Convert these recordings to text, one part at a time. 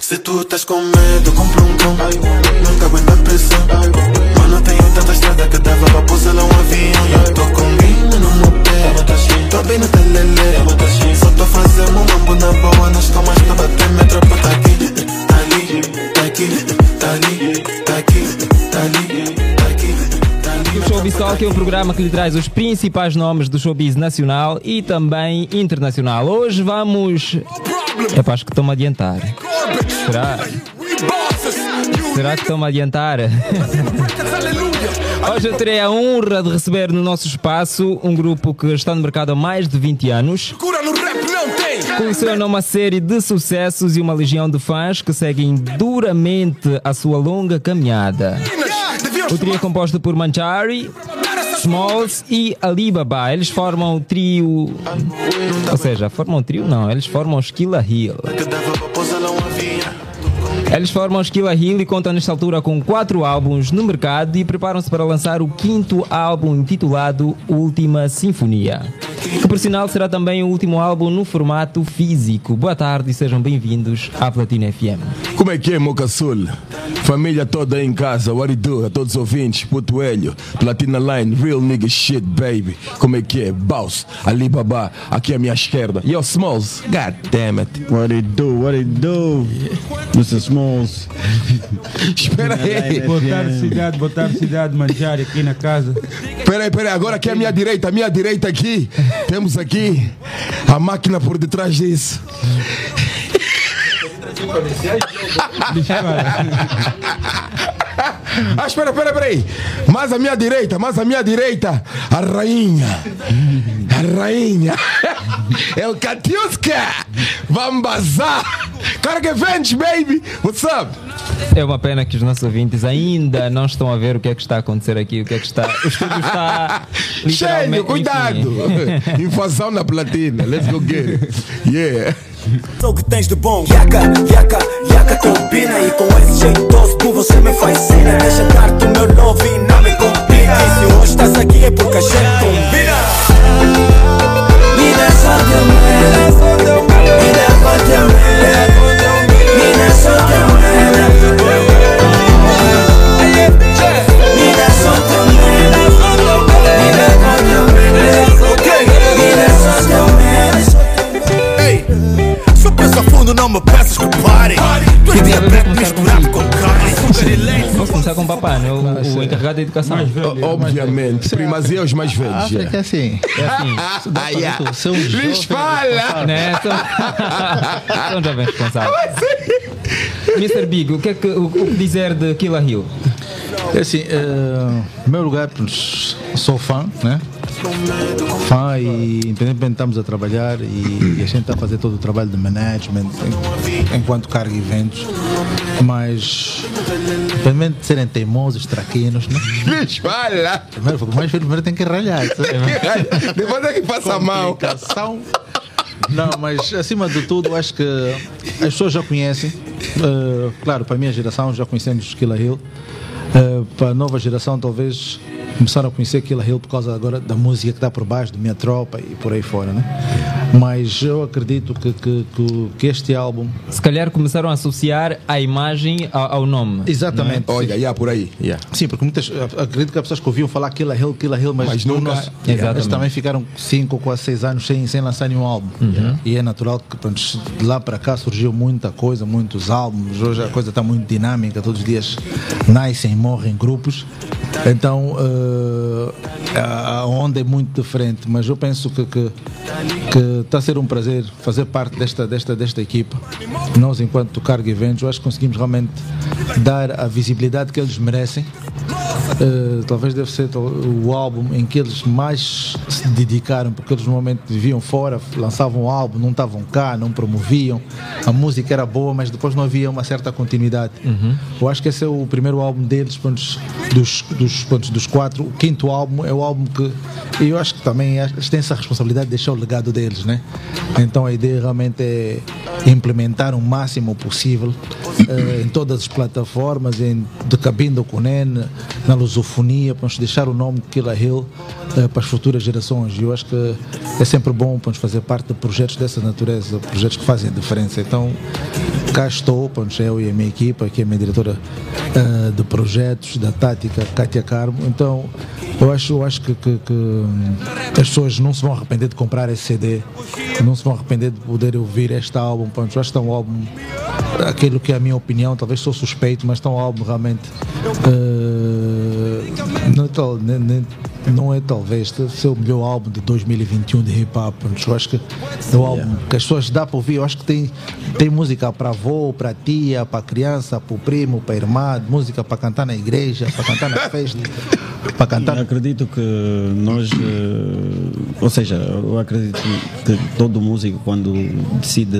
Se tu estás com medo, compra um cão. Nunca aguenta a pressão. Mano, tenho tanta estrada que dava pra pousar lá um avião. Eu tô com guinho no meu pé. Tô bem no telele. Só tô fazendo um mambo na boa. Nas calmas que bater minha tropa tá aqui. Tá ali, tá aqui, tá ali, tá aqui, tá ali, Showbiz é o programa que lhe traz os principais nomes do showbiz nacional e também internacional. Hoje vamos. É para acho que estou-me a adiantar. Será? Será que estou-me a adiantar? Hoje eu terei a honra de receber no nosso espaço um grupo que está no mercado há mais de 20 anos. Cura no rap não tem. Coleciona uma série de sucessos e uma legião de fãs que seguem duramente a sua longa caminhada. O trio é composto por Manchari, Smalls e Alibaba. Eles formam o trio. Ou seja, formam o trio? Não, eles formam os Killa Hill. Eles formam os Killa Hill e contam nesta altura com quatro álbuns no mercado e preparam-se para lançar o quinto álbum intitulado Última Sinfonia. Que por sinal será também o último álbum no formato físico. Boa tarde e sejam bem-vindos à Platina FM. Como é que é, Moca Sul? Família toda aí em casa, what it do? A todos os ouvintes, Puto Hélio, Platina Line, real nigga shit, baby. Como é que é? Boss, Alibaba, aqui à minha esquerda. Yo, Smalls, god damn it. What it do? What it do? Mr. Smalls. Espera aí. Botar cidade, botar cidade, manjar aqui na casa. Peraí, peraí, agora aqui é a minha direita, a minha direita aqui. Temos aqui a máquina por detrás disso. Ah, espera, espera, espera aí. Mais à minha direita, mais à minha direita, a rainha. A rainha. El Katiuska. Vamos bazar. Carga Ventes, baby. What's up? É uma pena que os nossos ouvintes ainda não estão a ver o que é que está a acontecer aqui, o que é que está. O estúdio está. Cheio, cuidado. Invasão na platina. Let's go get it. Yeah. Sou que tens de bom. Yaca, yaca, yaca combina E com esse jeitoso tu você me fascina Deixa dar-te o meu novo e não me complica E se hoje estás aqui é porque a gente combina. Me dá só teu Me dá só teu com o Papá, né? o, o encarregado da educação. Obviamente. Primazia os mais velhos. África é assim. É assim. Ah, yeah. São Lhes fala. né? São, são jovens responsáveis. Mr. Big, o que é que o, o que dizer de Killa Hill? É assim, eh, em primeiro lugar, sou fã, né? Fã e independentemente estamos a trabalhar e, e a gente está a fazer todo o trabalho de management en- enquanto carga eventos, mas independentemente de serem teimosos, traquinos, né? Fala. Primeiro, mais primeiro tem que ralhar. sabe? Depois é que passa mal. Não, mas acima de tudo, acho que as pessoas já conhecem. eh, claro, para a minha geração já conhecemos Killa Hill. Eh, para a nova geração, talvez começaram a conhecer Killa Hill por causa agora da música que está por baixo, de Minha Tropa e por aí fora, né? Mas eu acredito que, que, que, que este álbum. Se calhar começaram a associar a imagem ao, ao nome. Exatamente. sim. Olha, yeah, por aí. Yeah. Sim, porque muitas, acredito que há pessoas que ouviam falar Killa Hill, Killa Hill, mas, Mas no nunca- nosso- Exatamente. eles também ficaram 5 ou quase 6 anos sem, sem lançar nenhum álbum. E é natural que pronto, de lá para cá surgiu muita coisa, muitos álbuns. Hoje a coisa está muito dinâmica, todos os dias nascem e morrem grupos. Então eh, a a onda é muito diferente, mas eu penso que, que, que está a ser um prazer fazer parte desta, desta, desta equipa. Nós, enquanto Carga Eventos, acho que conseguimos realmente dar a visibilidade que eles merecem. Eh, talvez deve ser o álbum em que eles mais se dedicaram, porque eles normalmente viviam fora, lançavam um álbum, não estavam cá, não promoviam. A música era boa, mas depois não havia uma certa continuidade. Eu acho que esse é o primeiro álbum deles, pontos, dos, dos, pontos, dos quatro. O quinto álbum é o álbum que e eu acho que também eles têm essa responsabilidade de deixar o legado deles, né? Então a ideia realmente é implementar o máximo possível eh, em todas as plataformas, em, de Cabine do Cunen, na lusofonia, para nos deixar o nome Killa Hill eh, para as futuras gerações. E eu acho que é sempre bom para fazer parte de projetos dessa natureza, projetos que fazem diferença. Então, cá estou, pronto, eu e a minha equipa, que é a minha diretora eh, de projetos, da tática, Kátia Carmo. Então, eu acho, eu acho que, que- que, hum, as pessoas não se vão arrepender de comprar esse CD, não se vão arrepender de poder ouvir este álbum. Pronto, eu acho que é um álbum, aquilo que é a minha opinião, talvez sou suspeito, mas é um álbum realmente. eh, não, é nem- nem- não é talvez, ser o melhor álbum de 2021 de hip hop. Eu acho que é o álbum que as pessoas dá para ouvir. Eu acho que tem, tem música para avô, para tia, para criança, para o primo, para a irmã, música para cantar na igreja, para cantar na festa, para cantar Eu acredito que nós, eh, ou seja, eu acredito que todo músico quando decide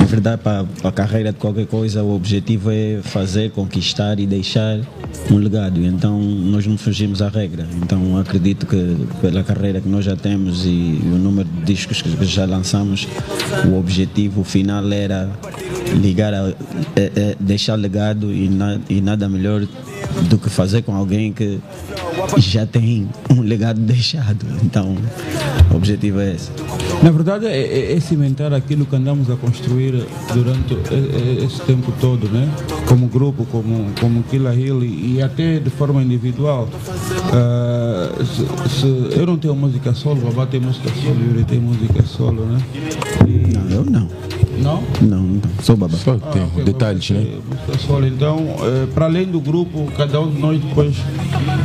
enverdar para a carreira de qualquer coisa, o objetivo é fazer, conquistar e deixar um legado. Então nós não fugimos à regra. Então acredito que pela carreira que nós já temos e o número de discos que já lançamos, o objetivo final era ligar, a, é- é deixar legado e, na- e nada melhor do que fazer com alguém que já tem um legado deixado. Então, o objetivo é esse. Na verdade, é, é- é cimentar aquilo que andamos a construir durante esse tempo todo, né? Como grupo, como, como Killa Hill e, até de forma individual. Ah, se, se eu não tenho música solo, o Babá tem música solo, o Yuri tem música solo, né? E, Não, eu não. não? Não, não. Sou babá. Só tem Ah, ok, detalhes, você né? tem música solo. Então, eh, para além do grupo, cada um de nós depois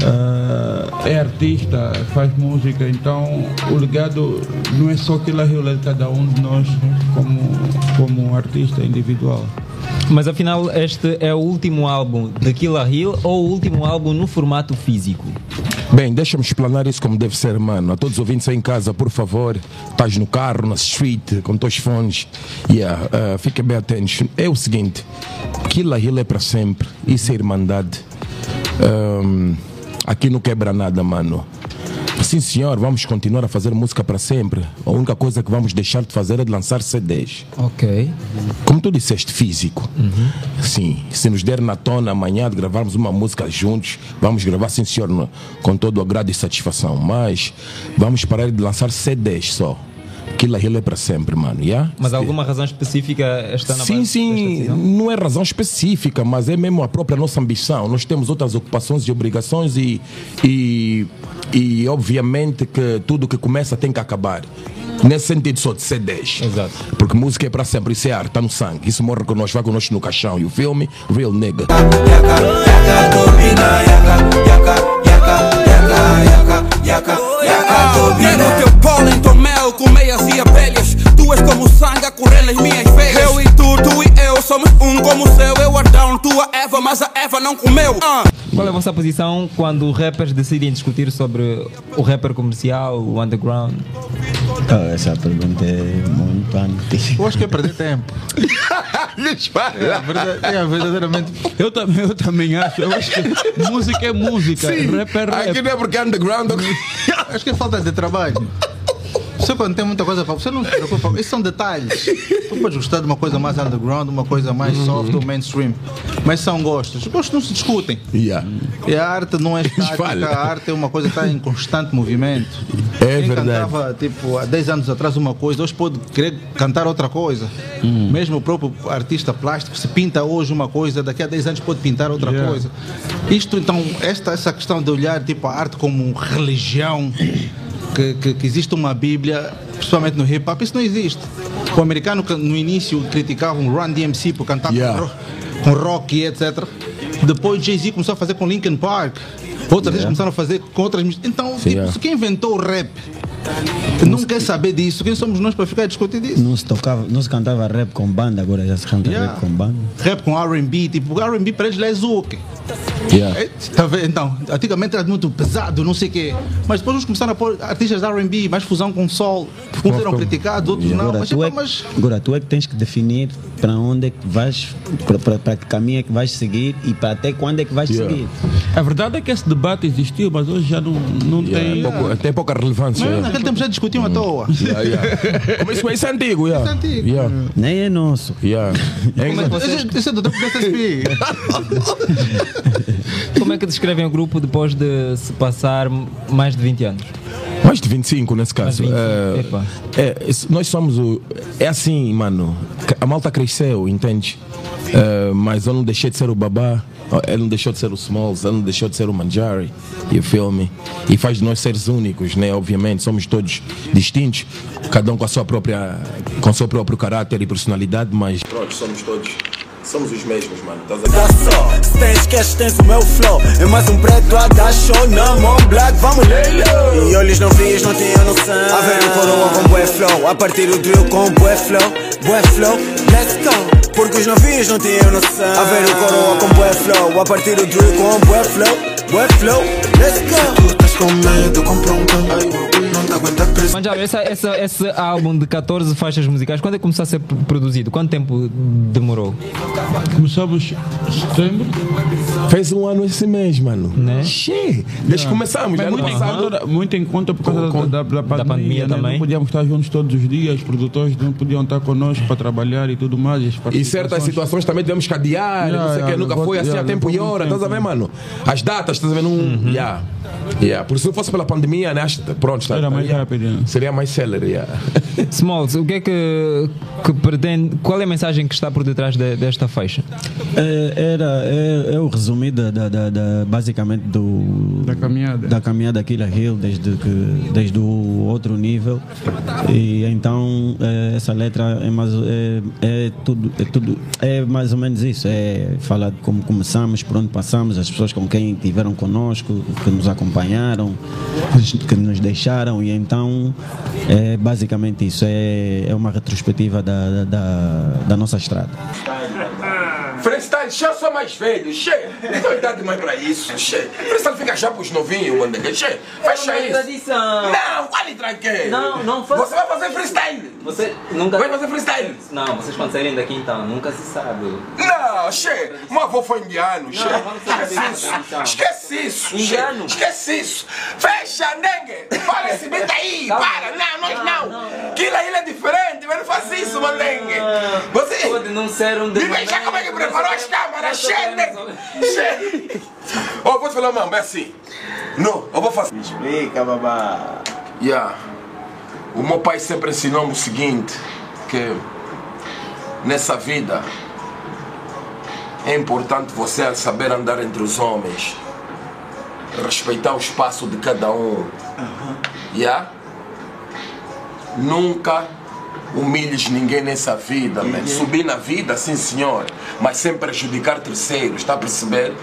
ah, é artista, faz música. Então, o legado não é só aquilo Hill, é de cada um de nós como, como artista individual. Mas afinal, este é o último álbum de Killa Hill ou o último álbum no formato físico? Bem, deixa-me explanar isso como deve ser, mano. A todos os ouvintes aí em casa, por favor, estás no carro, na street, com teus fones, yeah, uh, fica bem atento. É o seguinte: Killa Hill é para sempre, isso é irmandade. Um, aqui não quebra nada, mano. Sim, senhor, vamos continuar a fazer música para sempre. A única coisa que vamos deixar de fazer é de lançar CDs. Ok. Como tu disseste, físico. Sim, se nos der na tona amanhã de gravarmos uma música juntos, vamos gravar, sim, senhor, com todo o agrado e satisfação. Mas vamos parar de lançar CDs só. Aquilo Hill é para sempre, mano. Yeah? Mas alguma razão específica está na Sim, base sim, não é razão específica, mas é mesmo a própria nossa ambição. Nós temos outras ocupações e obrigações e, e, e obviamente que tudo que começa tem que acabar. Nesse sentido só de ser 10. Exato. Porque música é para sempre, isso é arte, está no sangue. Isso morre connosco, vai connosco no caixão. E o filme, Real Nigga. Quero teu pólen, como sangue a correr nas minhas veias Eu e tu, tu e eu somos um como o céu Eu Adão, tu a Eva, mas a Eva não comeu Ah. Qual é a vossa posição quando rappers decidem discutir sobre o rapper comercial, o underground? Ah, essa pergunta é muito antiga. Eu acho que é perder tempo. É, verda- é, verdadeiramente. Eu também, eu também acho. Eu acho que música é música, rap é rap. Aqui não é porque é underground. Acho que é falta de trabalho. Você quando tem muita coisa para você não se preocupa. Isso são detalhes. Tu podes gostar de uma coisa mais underground, uma coisa mais soft ou mainstream. Mas são gostos. Os gostos não se discutem. Yeah. E a arte não é estática, a arte é uma coisa que está em constante movimento. É Quem verdade. cantava tipo, há 10 anos atrás uma coisa, hoje pode querer cantar outra coisa. Mesmo o próprio artista plástico, se pinta hoje uma coisa, daqui a 10 anos pode pintar outra Yeah. coisa. Isto então, esta, essa questão de olhar tipo, a arte como religião, que, que, que existe uma Bíblia, principalmente no hip hop, isso não existe. O americano que no início criticava o Run DMC por cantar Yeah. com, ro- com rock e etc. Depois Jay-Z começou a fazer com Linkin Park. Outras vezes começaram a fazer com outras. Então, tipo, yeah. quem inventou o rap não quer saber disso. Quem somos nós para ficar a discutir disso? Não se tocava, não se cantava rap com banda, agora já se canta Yeah. rap com banda. Rap com RB, tipo, R&B para eles é. Yeah. É, tá vendo? Então, antigamente era muito pesado, não sei o quê. Mas depois eles começaram a pôr artistas de RB, mais fusão com soul. Uns eram criticados, outros não. Agora Mas, tu, é, então, mas agora tu é que tens que definir para onde é que vais, para que caminho é que vais seguir e para até quando é que vais Yeah. seguir. A verdade é que esse debate existiu, mas hoje já não, não Yeah, tem. é pouco- tem pouca relevância. Mas naquele tempo já discutiam à toa. Yeah, yeah. Como isso, isso é antigo, yeah. Isso é antigo. Yeah. Nem é nosso. Yeah. É é isso é do tempo do SSP. como é que descrevem o grupo depois de se passar mais de 20 anos? Mais de 25 nesse caso. Mais de 25, É, epa. é, nós somos o. É assim, mano. A malta cresceu, entende? É, mas eu não deixei de ser o babá. Ele não deixou de ser o Smalls, ele não deixou de ser o Manjari, e o filme. E faz de nós seres únicos, né? Obviamente, somos todos distintos, cada um com a sua própria, com o seu próprio caráter e personalidade, mas. Pronto, somos todos. Somos os mesmos, mano. Estás a Dá só, se tens cash, tens o meu flow. É mais um preto a dar show na mão black, vamos E olhos não vias, não tinham noção. A ver o coroa com bué flow. A partir o drill com bué flow Bué flow, let's go. Porque os novinhos não tinham noção. A ver o coroa com bué flow. A partir o drill com bué flow Bué flow, let's go. Tu estás com medo, compra um cão Não te aguenta pressão Mas já, essa, essa, esse álbum de 14 faixas musicais, quando é que começou a ser produzido? Quanto tempo demorou? Começamos em setembro. Fez um ano esse mês, mano. Né? Che, desde que começamos, já Mas no muito, em passado. conta, muito em conta por causa Com- da, da, da pandemia, pandemia né? também. Não podíamos estar juntos todos os dias, os produtores não podiam estar conosco para trabalhar e tudo mais. as E certas situações também tivemos que adiar, Yeah, não sei o yeah, que, nunca foi assim yeah, a tempo e hora, estás a ver, mano? As datas, estás a ver? Num, yeah. Yeah. Por se não fosse pela pandemia, né? Pronto, está, Era mais yeah. rápido? Seria mais célere, yeah. Smalls, o que é que, que pretende. Qual é a mensagem que está por detrás de- desta faixa? É, era, é, é o resumido da, da, da- basicamente do, Da caminhada. da caminhada Killer Hill desde, que, desde o outro nível. E então é, essa letra é mais, é, é tudo, é tudo, é mais ou menos isso. É falar de como começamos, por onde passamos, as pessoas com quem estiveram conosco, que nos acompanharam, que nos deixaram. E então é basicamente isso. É, é uma retrospectiva da, da, da, nossa estrada. Freestyle, mais velho, che. Não tenho idade mais pra isso, che. Freestyle fica já pros novinhos, mano. Che, fecha isso. tradição. Não, qual tranqueiro? Não, não faz- Você vai fazer freestyle. Você nunca. Vai fazer freestyle. Não, vocês quando saírem daqui então, nunca se sabe. Não, che, meu avô foi indiano, che. saber Esquece isso. então. Esquece isso. Indiano? Esquece isso. Fecha, dengue. Para esse aí. Calma. Para, não, nós não. Aquilo aí é diferente, mas não faz isso, mandengue. Você... Pode não ser um Me veja como é que preparou as câmeras, che, dengue. Che. Ó, vou te falar, mano, é assim. Não, eu vou fazer. Explica, babá Yeah. O meu pai sempre ensinou-me o seguinte, que nessa vida é importante você saber andar entre os homens, respeitar o espaço de cada um. Yeah? Nunca humilhes ninguém nessa vida, man. Subir na vida, sim senhor, mas sem prejudicar terceiros, está a perceber?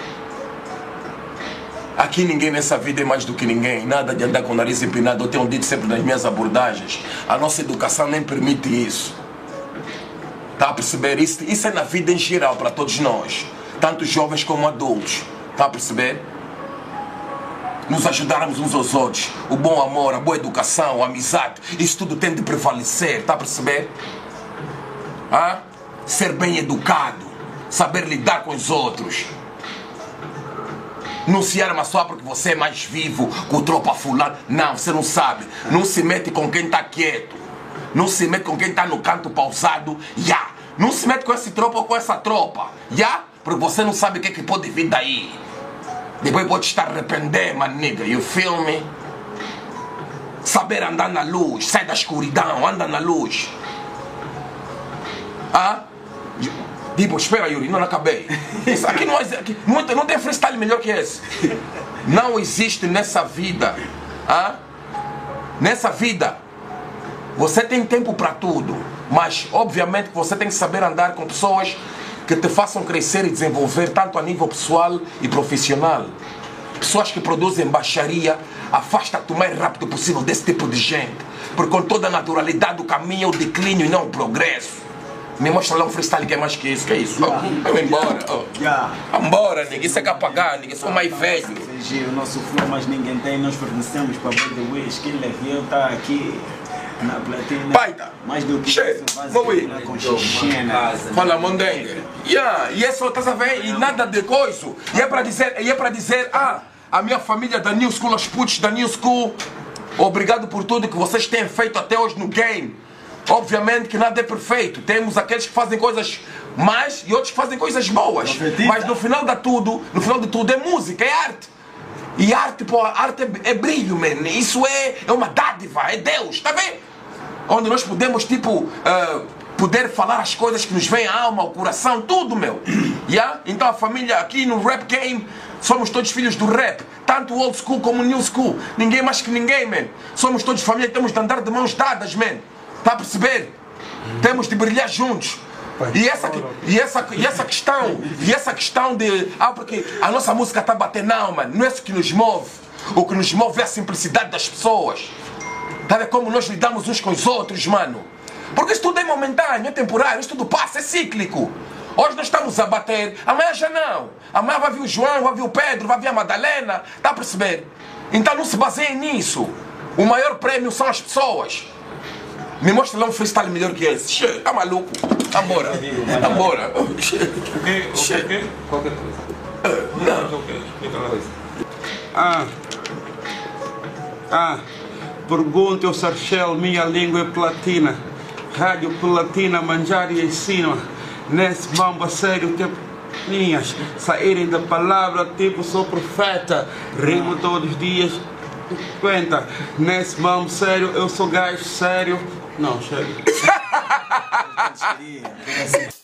Aqui ninguém nessa vida é mais do que ninguém. Nada de andar com o nariz empinado. Eu tenho dito sempre nas minhas abordagens. A nossa educação nem permite isso. Está a perceber? Isso, isso é na vida em geral para todos nós. Tanto jovens como adultos. Está a perceber? Nos ajudarmos uns aos outros. O bom amor, a boa educação, a amizade. Isso tudo tem de prevalecer. Está a perceber? Hã? Ser bem educado. Saber lidar com os outros. Não se arma só porque você é mais vivo com o tropa fulano. Não, você não sabe. Não se mete com quem está quieto. Não se mete com quem está no canto pausado. Ya. Não se mete com esse tropa ou com essa tropa. Ya. Porque você não sabe o que, é que pode vir daí. Depois pode estar arrepender, maniga. You feel me? Saber andar na luz. Sai da escuridão, anda na luz. Ah? Tipo, espera Yuri, não acabei. Isso aqui não, é- aqui, não, tem- não tem freestyle melhor que esse. Não existe nessa vida. Ah? Nessa vida, você tem tempo para tudo. Mas, obviamente, você tem que saber andar com pessoas que te façam crescer e desenvolver, tanto a nível pessoal e profissional. Pessoas que produzem baixaria, afasta-te o mais rápido possível desse tipo de gente. Porque com toda a naturalidade o caminho é o declínio e não o progresso. Me mostra lá um freestyle que é mais que isso, que é isso. Oh, Vamos embora. Oh. Já Vambora, ninguém se quer pagar, ninguém sou mais velho. O nosso flow, mas ninguém tem. Nós fornecemos para Boy The Wish. Hill tá aqui na platina. Baita. Mais do que Che, isso, faz vou ir. xixena. Fala mondengue. Yeah, e é só, estás a ver? E nada de coisa. E é para dizer, e é para dizer, ah, a minha família da New School, os putos da New School, Obrigado por tudo que vocês têm feito até hoje no game. Obviamente que nada é perfeito. Temos aqueles que fazem coisas más e outros que fazem coisas boas. Mas no final de tudo, no final de tudo é música, é arte. E arte, pô, arte é, é brilho, man. Isso é, é uma dádiva, é Deus, tá vendo? Onde nós podemos, tipo, ah, poder falar as coisas que nos vêm à alma, ao coração, tudo, meu. Yeah? Então a família aqui no rap game, somos todos filhos do rap. Tanto old school como new school. Ninguém mais que ninguém, man. Somos todos família, temos de andar de mãos dadas, man. Tá a perceber? Temos de brilhar juntos. E essa, e, essa, e essa questão, e essa questão de. Ah, porque a nossa música está batendo, não, mano. Não é isso que nos move. O que nos move é a simplicidade das pessoas. Tá vendo como nós lidamos uns com os outros, mano? Porque isso tudo é momentâneo, é temporário, isso tudo passa, é cíclico. Hoje nós estamos a bater, amanhã já não. Amanhã vai vir o João, vai vir o Pedro, vai vir a Madalena. Tá a perceber? Então não se baseiem nisso. O maior prêmio são as pessoas. Me mostra lá um freestyle melhor que esse. Che, tá maluco? Tá embora. Tá embora. Che. Qualquer coisa. Não. Ah. Ah. Pergunta ao Sarchel, minha língua é platina. Rádio platina, manjar e ensina. Nesse bamba sério, tempo linhas saírem da palavra, tipo sou profeta. Rimo todos os dias, 50. Nesse mambo sério, eu sou gajo sério. Não, chega.